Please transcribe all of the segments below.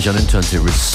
euch an den Turntables.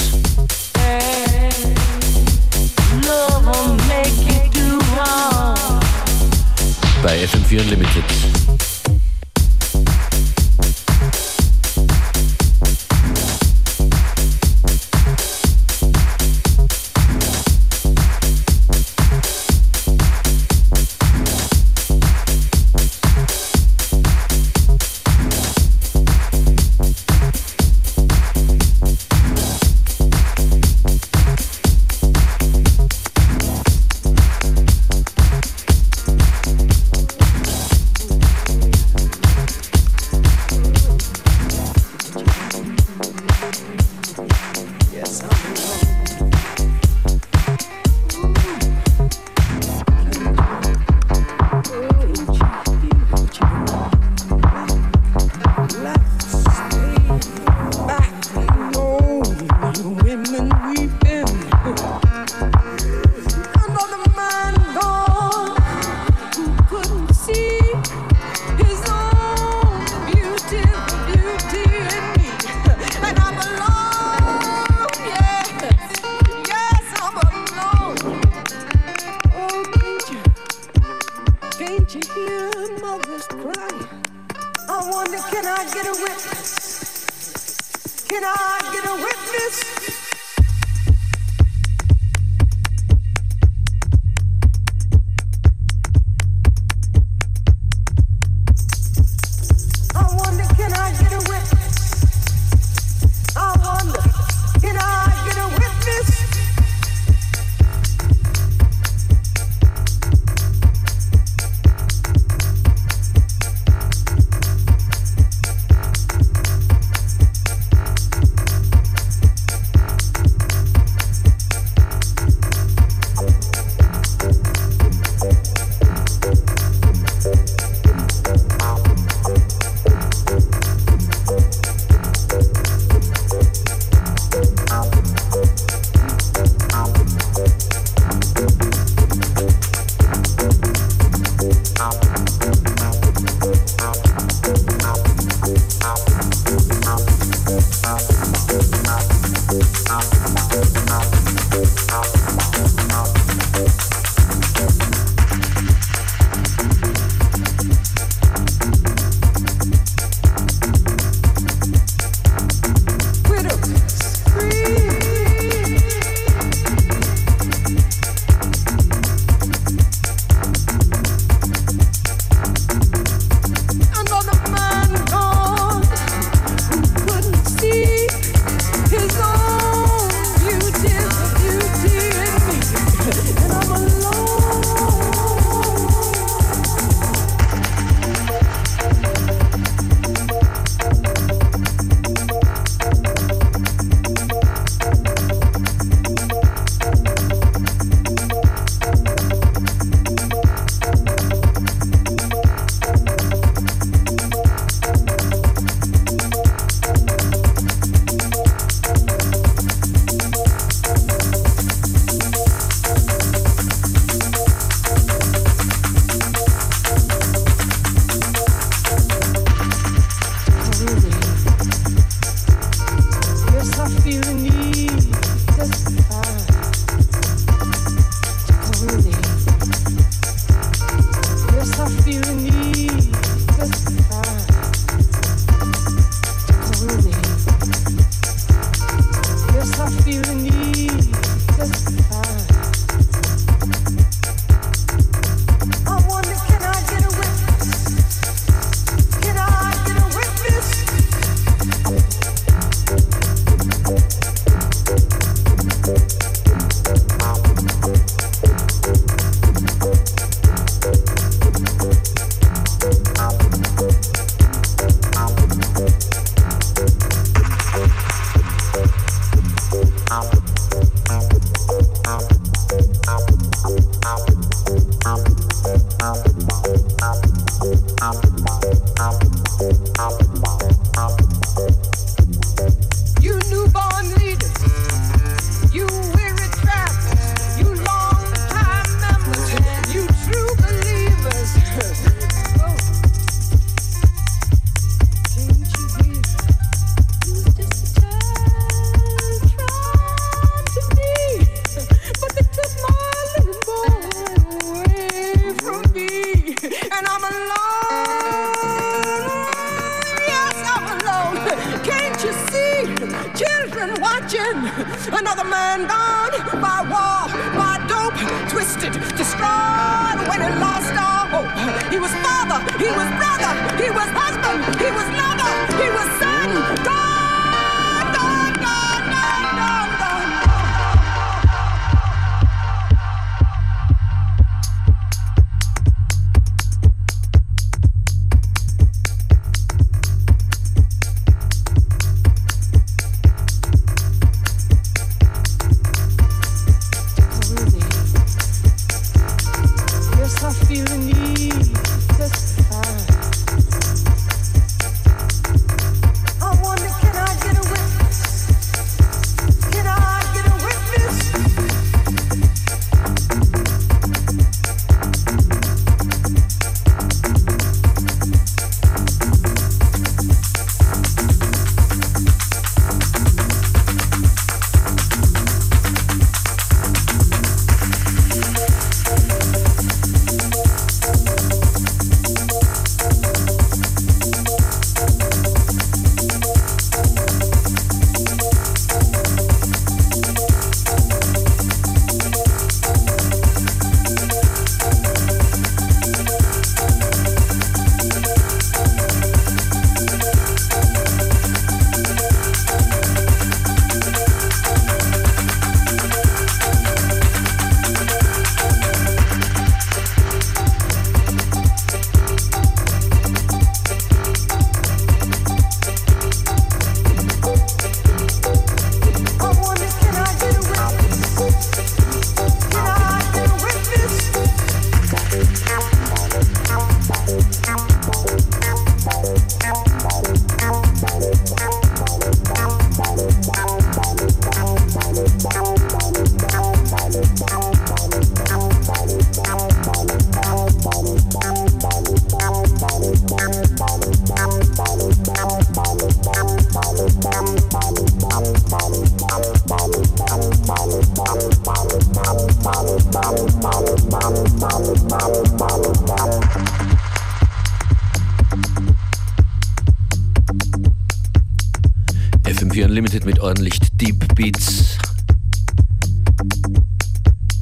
Unlimited mit ordentlich Deep Beats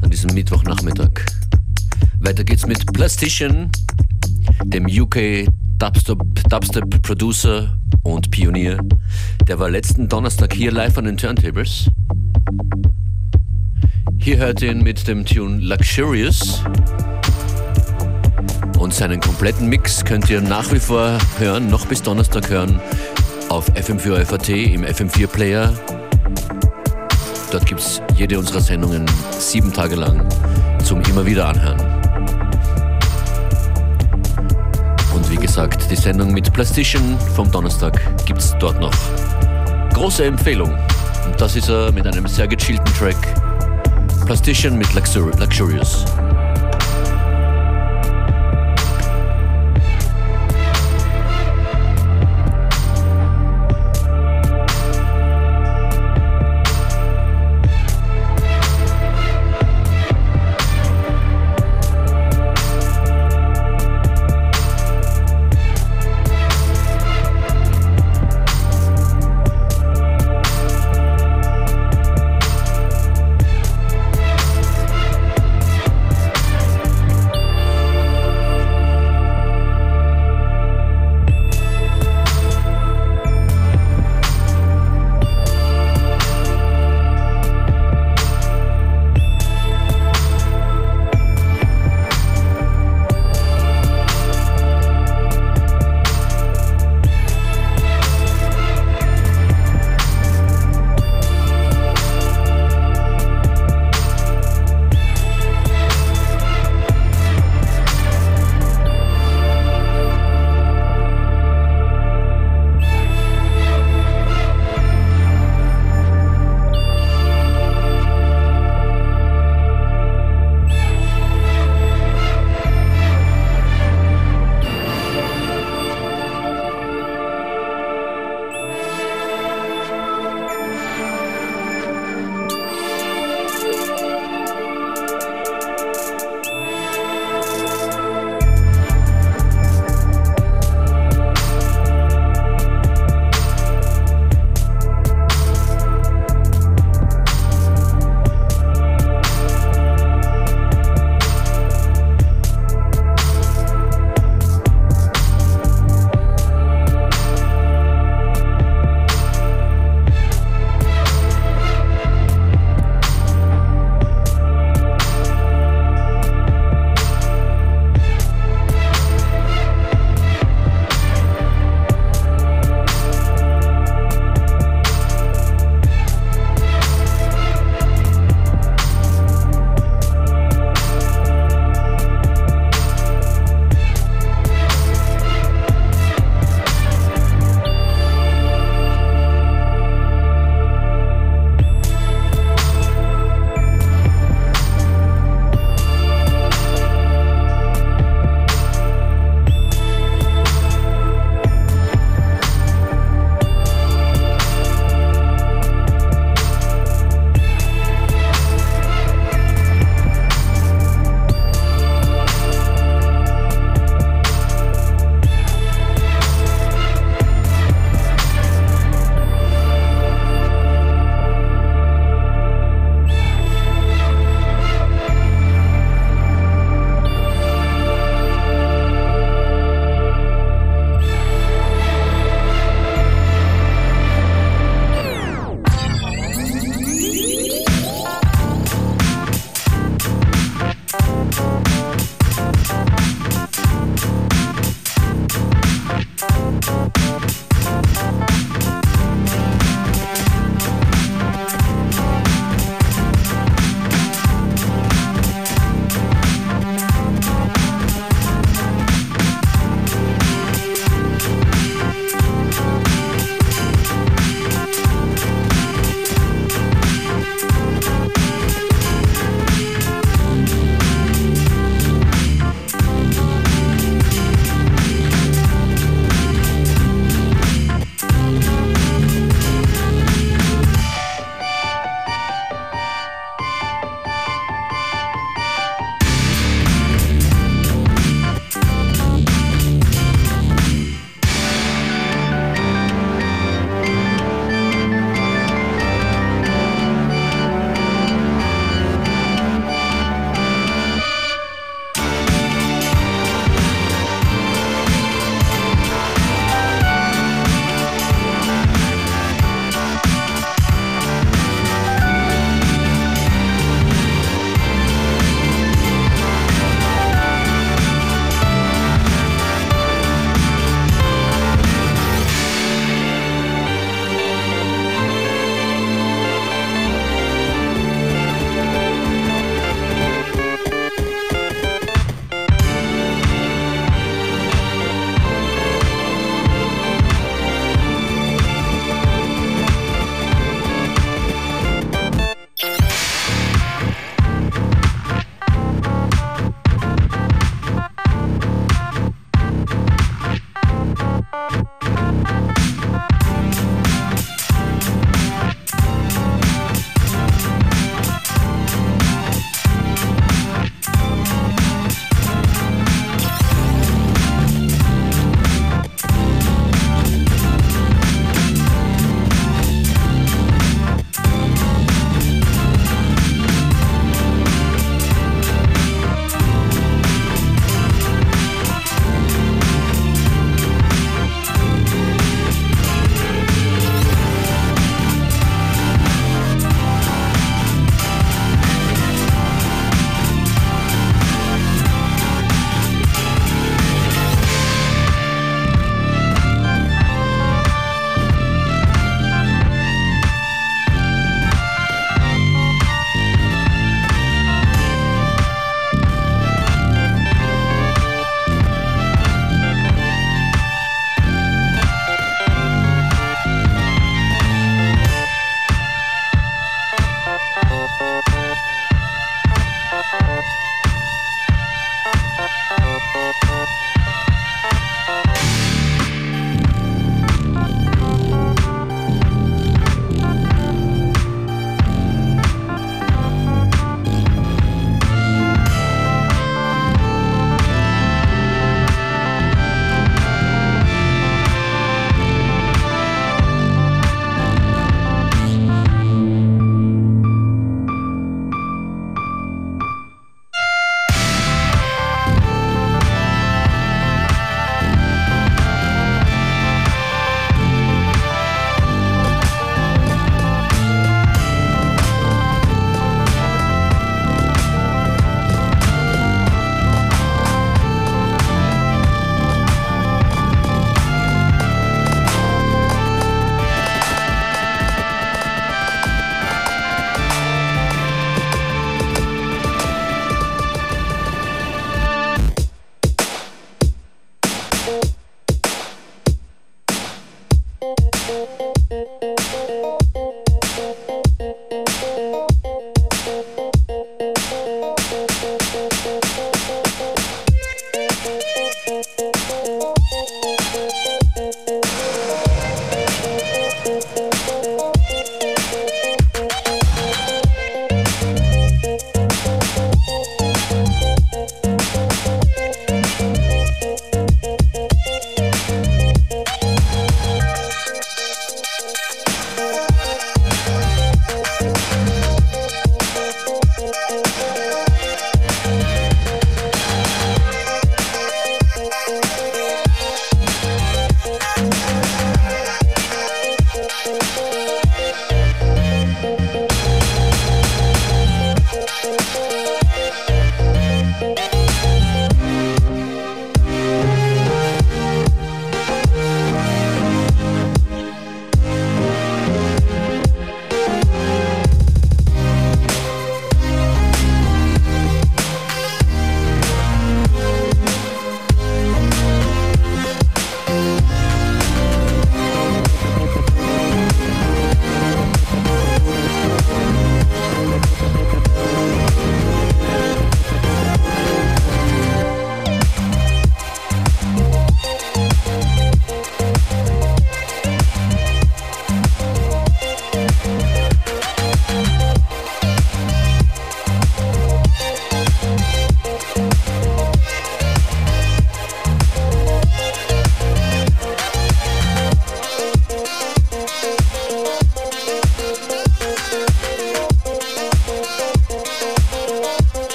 an diesem Mittwochnachmittag. Weiter geht's mit Plastician, dem UK Dubstep, Dubstep Producer und Pionier. Der war letzten Donnerstag hier live an den Turntables. Hier hört ihr ihn mit dem Tune Luxurious. Und seinen kompletten Mix könnt ihr nach wie vor hören, noch bis Donnerstag hören, auf FM4 FAT im FM4 Player. Dort gibt es jede unserer Sendungen sieben Tage lang zum immer wieder anhören. Und wie gesagt, die Sendung mit Plastician vom Donnerstag gibt es dort noch. Große Empfehlung. Und das ist er mit einem sehr gechillten Track. Plastician mit Luxur Luxurious.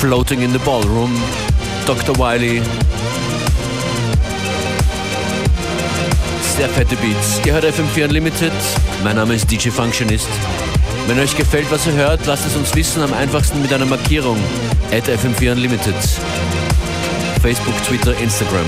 Floating in the Ballroom, Dr. Wiley. Sehr fette Beats. Ihr hört FM4 Unlimited. Mein Name ist DJ Functionist. Wenn euch gefällt, was ihr hört, lasst es uns wissen. Am einfachsten mit einer Markierung. At FM4 Unlimited. Facebook, Twitter, Instagram.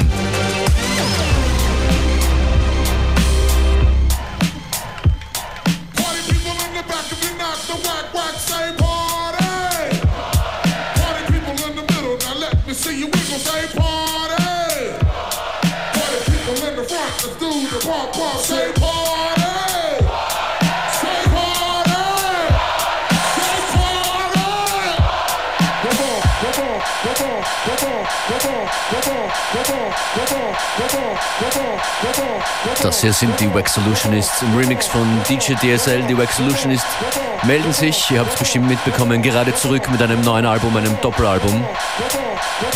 Das hier sind die Wax Solutionists im Remix von DJ DSL. Die Wax Solutionists melden sich, ihr habt es bestimmt mitbekommen, gerade zurück mit einem neuen Album, einem Doppelalbum.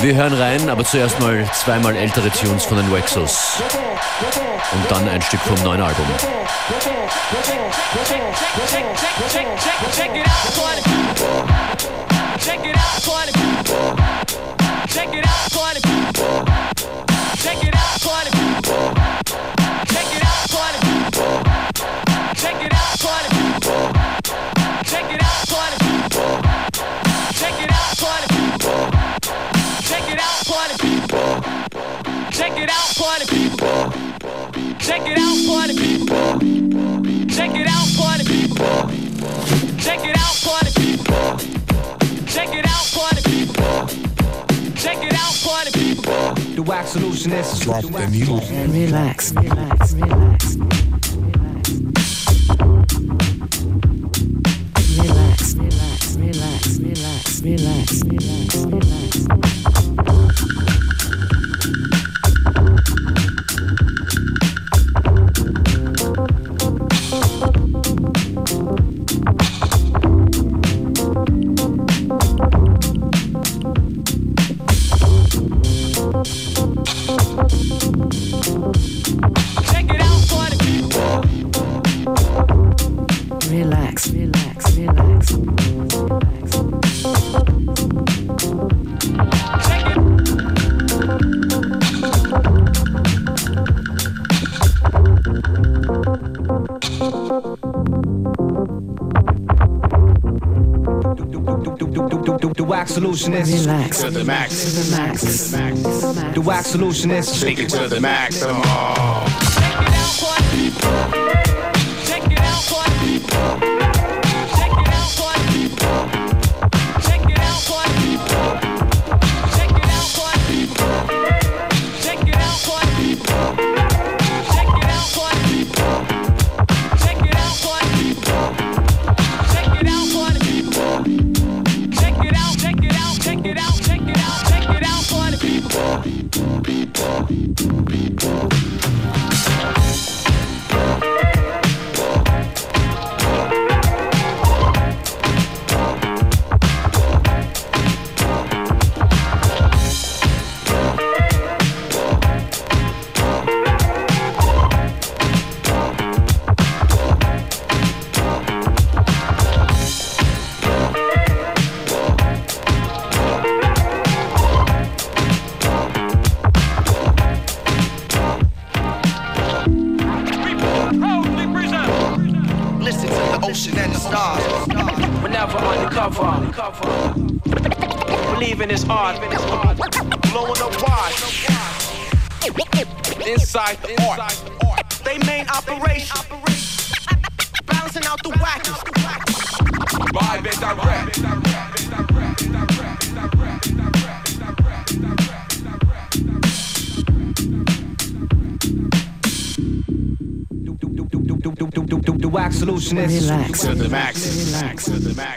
Wir hören rein, aber zuerst mal zweimal ältere Tunes von den Waxos. Und dann ein Stück vom neuen Album. Check it out, party people. Check it out, party people. Check it out, party people. Check it out, party people. Check it out, party people. Check it out, party people. Check it out, party people. Check it out, party people. People. solutionist. Drop the needle. And relax, relax, relax. Solution is Relax. to the max. Relax. the Waxolutionists Take it to the maximum. Check it Relax. Relax. Relax. Relax.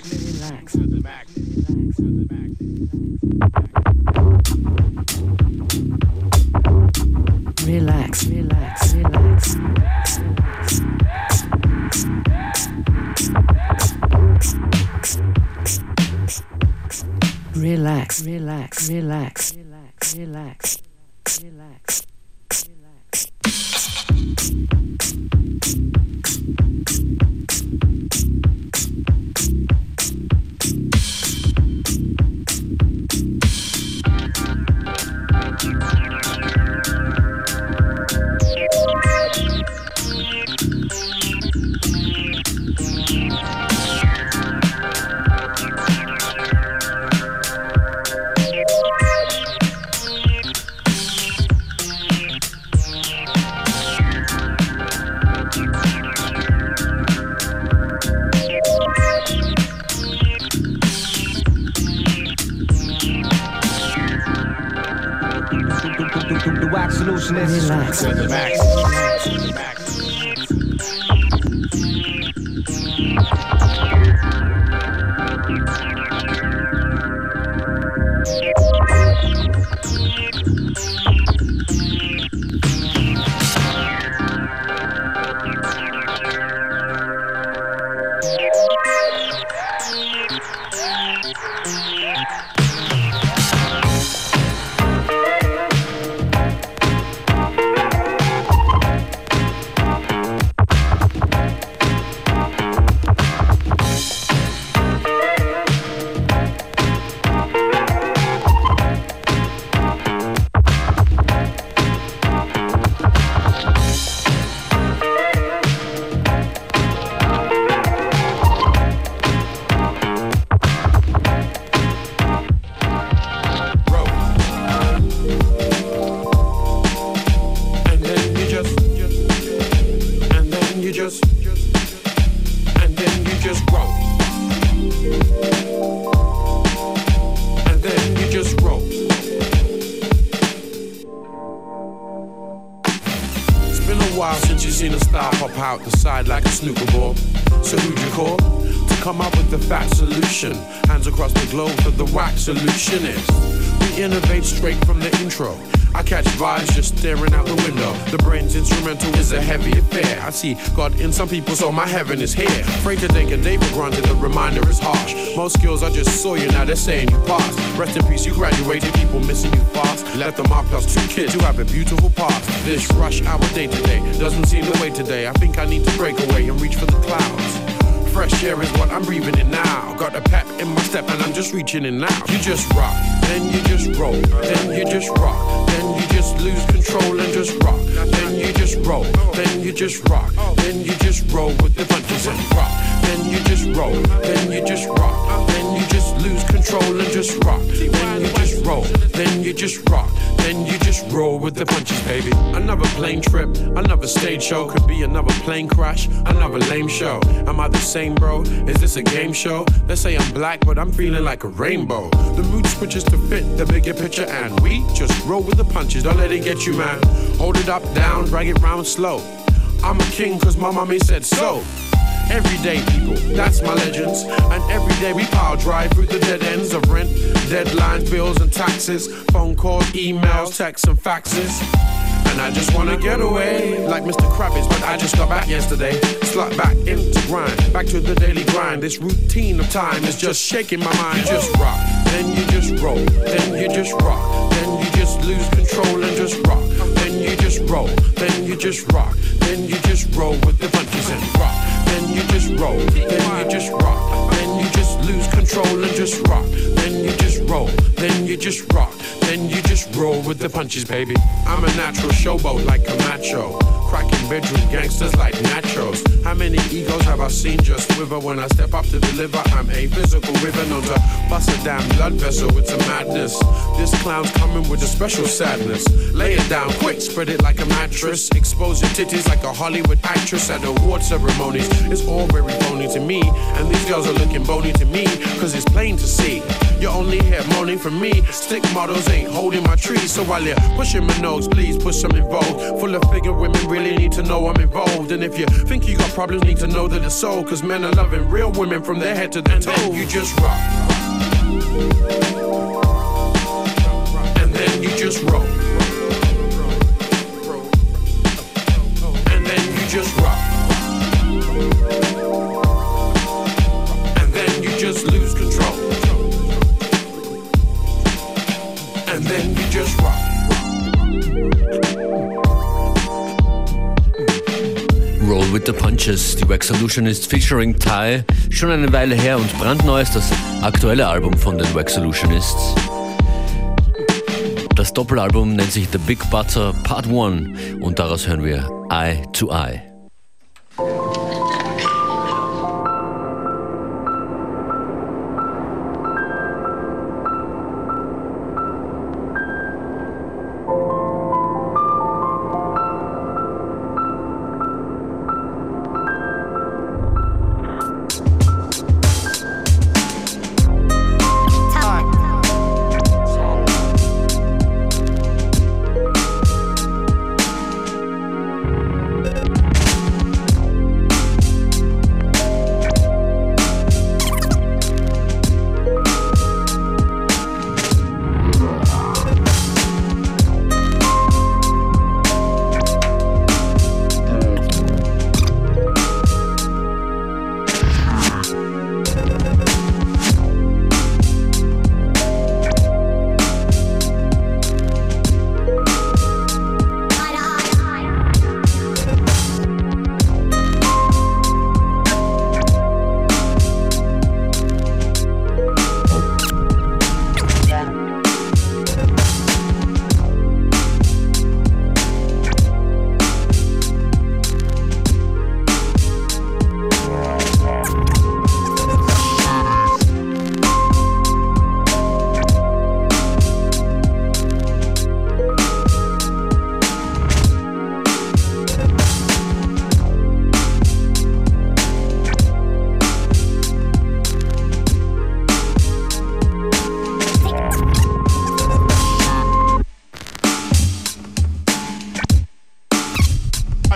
Out the side like a snooker ball. So who'd you call? To come up with the fat solution. Hands across the globe for the Waxolutionist. We innovate straight from the intro. I catch vibes just staring out the window. The brain's instrumental is a heavy affair. I see God in some people, so my heaven is here. Afraid to take a day for granted, the reminder is harsh. Most skills I just saw you, now they're saying you passed. Rest in peace, you graduated, people missing you fast. Left them up plus two kids who have a beautiful past. This rush hour day to day doesn't seem the way today. I think I need to break away and reach for the clouds. Fresh air is what I'm breathing in now. Got a pep in my step and I'm just reaching in now. You just rock, then you just roll, then you just rock, then you just lose control and just rock. Then you just roll, then you just rock, then you just roll with the punches and rock. Then you just roll, then you just rock, then you just lose control and just rock. Then you just roll, then you just rock, then you just roll with the punches, baby. Another plane trip, another stage show, could be another plane crash, another lame show. Am I the same, bro? Is this a game show? They say I'm black, but I'm feeling like a rainbow. The mood switches to fit the bigger picture, and we just roll with the punches. Don't let it get you, man. Hold it up, down, drag it round slow. I'm a king, cause my mommy said so. Everyday people, that's my legends. And every day we power drive through the dead ends of rent, deadlines, bills, and taxes. Phone calls, emails, texts, and faxes. And I just wanna get away, like Mr. Krabs, but I just got back yesterday. Slot back into grind, back to the daily grind. This routine of time is just shaking my mind. Just rock, then you just roll, then you just rock, then you just lose control and just rock. Then you just roll, then you just rock, then you just roll with the punches and rock. Then you just roll, then you just rock, then you just lose control and just rock. Then you just roll, then you just rock, then you just roll with the punches, baby. I'm a natural showboat like a macho. Cracking bedroom gangsters like nachos. How many egos have I seen just quiver when I step up to deliver? I'm a physical river, known to bust a damn blood vessel. It's a madness. This clown's coming with a special sadness. Lay it down quick, spread it like a mattress. Expose your titties like a Hollywood actress at award ceremonies. It's all very phony to me. And these girls are looking bony to me, cause it's plain to see. You only hear moaning from me. Stick models ain't holding my tree. So while you're pushing my nose, please push some involved. Full of figure women really need to know I'm involved. And if you think you got problems, need to know that it's so. Cause men are loving real women from their head to their toe. You just rock. And then you just roll. And then you just rock. Roll with the Punches, die Wax Solutionists featuring Ty. Schon eine Weile her und brandneu ist das aktuelle Album von den Wax Solutionists. Das Doppelalbum nennt sich The Big Butter Part 1 und daraus hören wir Eye to Eye.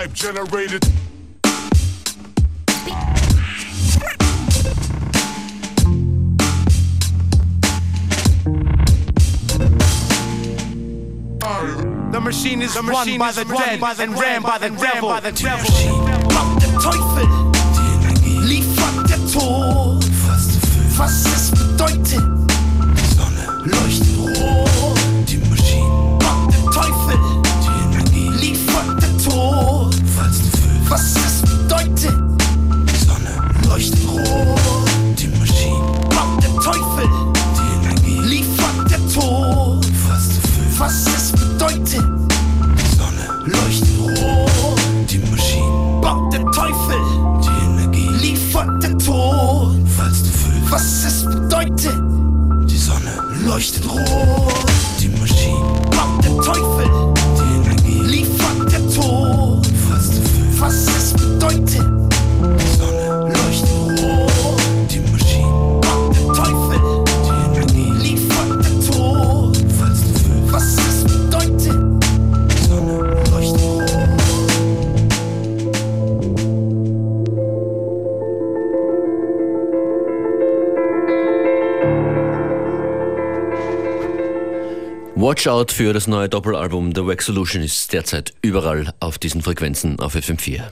Hype generated. The machine is run by the dead and ran by the devil. The devil. Macht Teufel, liefert der Tod. Was Watch für das neue Doppelalbum The Wax Solution ist derzeit überall auf diesen Frequenzen auf FM4.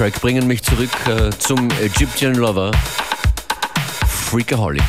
Track bringen mich zurück äh, zum Egyptian Lover Freakaholic.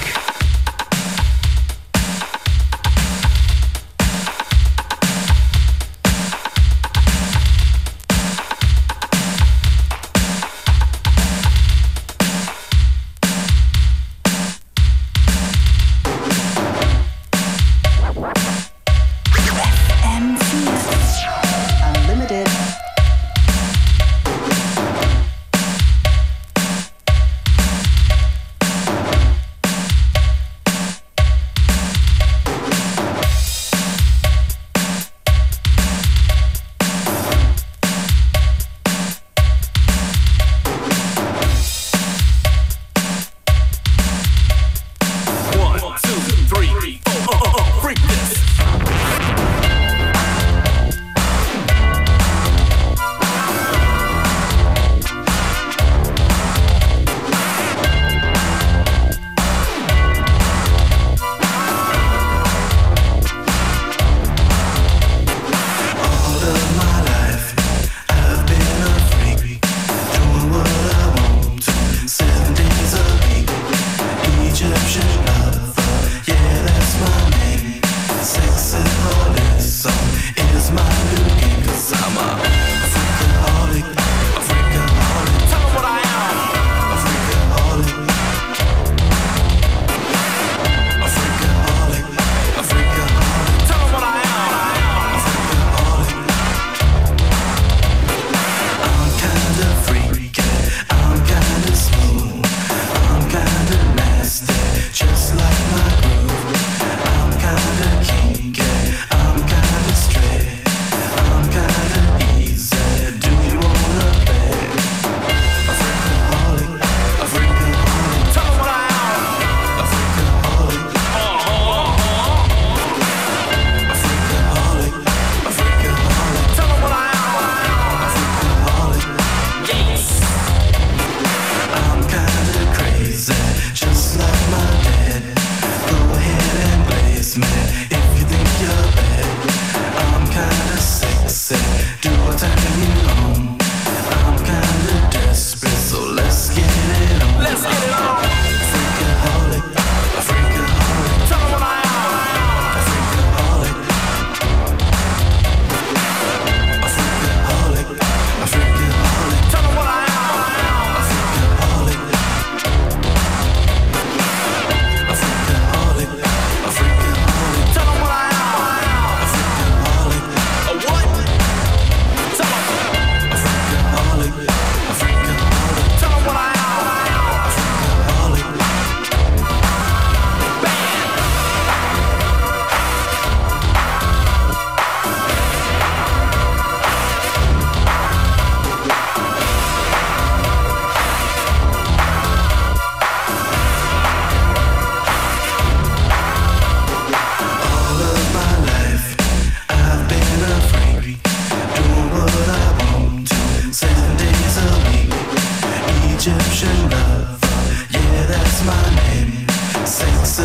Egyptian love. Yeah, that's my name. Sings.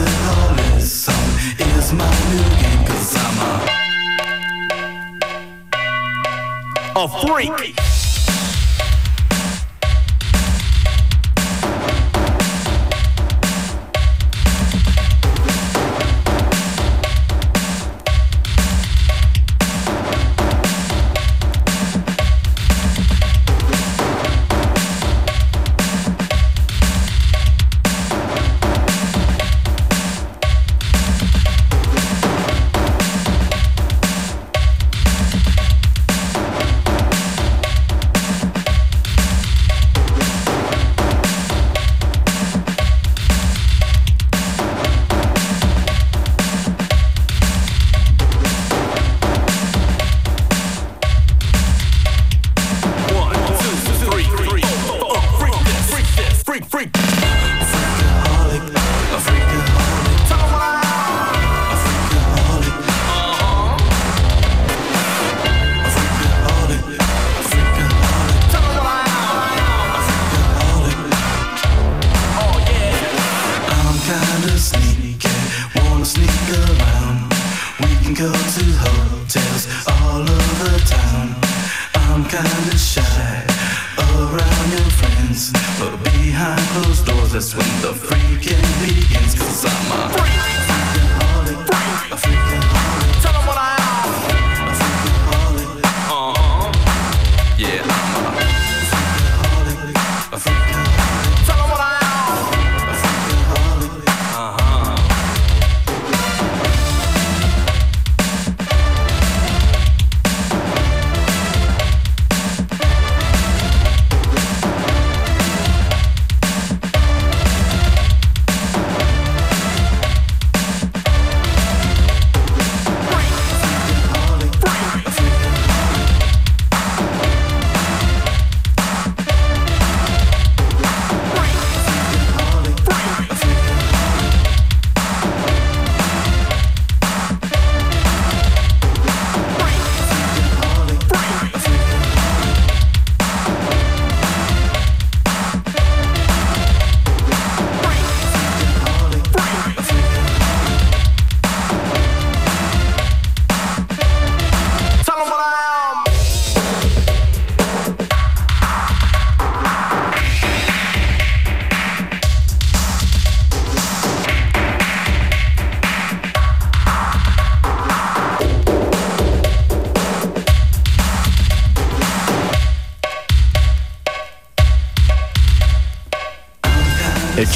Is my new game, cause I'm a. A freak!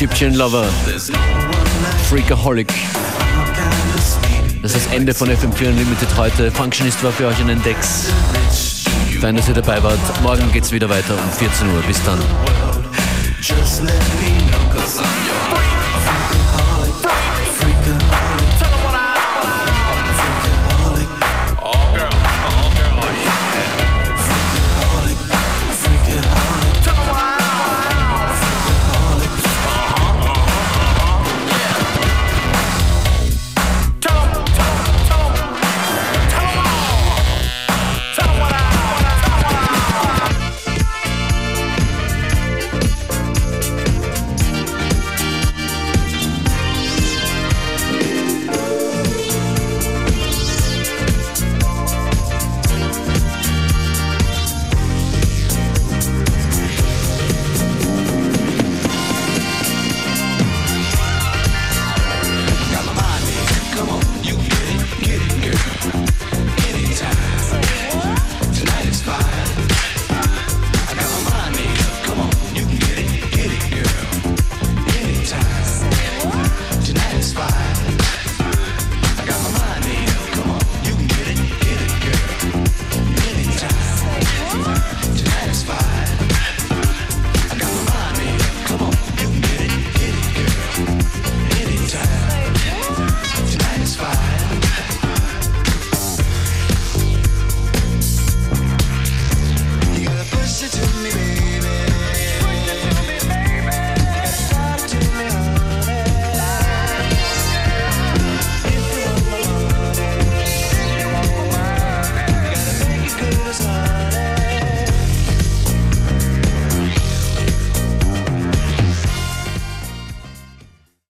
Egyptian Lover, Freakaholic. Das ist das Ende von FM4 Unlimited heute. Functionist war für euch in den Decks. Fein, dass ihr dabei wart. Morgen geht's wieder weiter um 14 Uhr. Bis dann.